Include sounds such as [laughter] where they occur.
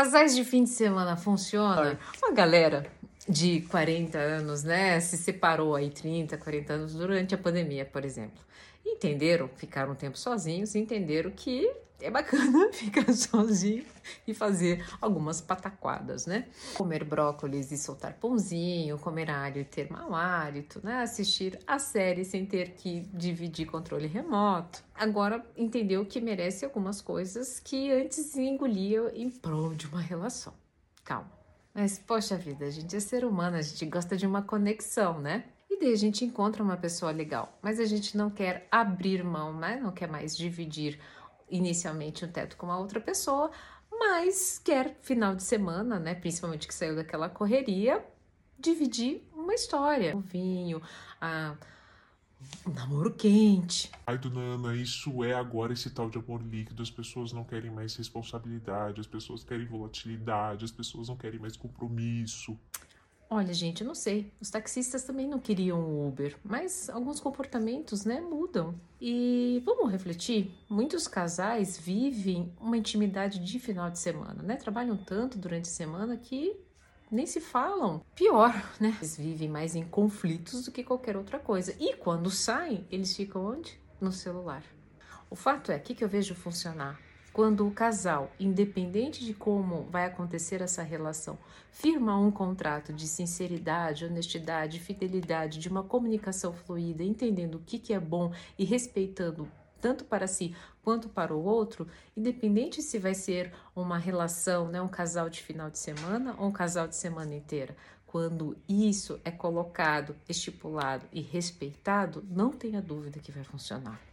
Casais de fim de semana funciona? Uma galera de 40 anos, né, se separou aí 30, 40 anos durante a pandemia, por exemplo. Entenderam, ficaram um tempo sozinhos, entenderam que é bacana [laughs] ficar sozinho e fazer algumas pataquadas, né? Comer brócolis e soltar pãozinho, comer alho e ter mau hálito, né? Assistir a série sem ter que dividir controle remoto. Agora entendeu que merece algumas coisas que antes engolia em prol de uma relação. Calma. Mas, poxa vida, a gente é ser humano, a gente gosta de uma conexão, né? E daí a gente encontra uma pessoa legal, mas a gente não quer abrir mão, né? Não quer mais dividir inicialmente um teto com a outra pessoa, mas quer final de semana, né? Principalmente que saiu daquela correria, dividir uma história, o vinho, a um namoro quente. Ai, dona Ana, isso é agora esse tal de amor líquido. As pessoas não querem mais responsabilidade, as pessoas querem volatilidade, as pessoas não querem mais compromisso. Olha, gente, eu não sei. Os taxistas também não queriam o Uber, mas alguns comportamentos, né, mudam. E vamos refletir? Muitos casais vivem uma intimidade de final de semana, né? Trabalham tanto durante a semana que nem se falam. Pior, né? Eles vivem mais em conflitos do que qualquer outra coisa. E quando saem, eles ficam onde? No celular. O fato é, o que, que eu vejo funcionar? Quando o casal, independente de como vai acontecer essa relação, firma um contrato de sinceridade, honestidade, fidelidade, de uma comunicação fluida, entendendo o que, que é bom e respeitando tanto para si quanto para o outro, independente se vai ser uma relação, né, um casal de final de semana ou um casal de semana inteira. Quando isso é colocado, estipulado e respeitado, não tenha dúvida que vai funcionar.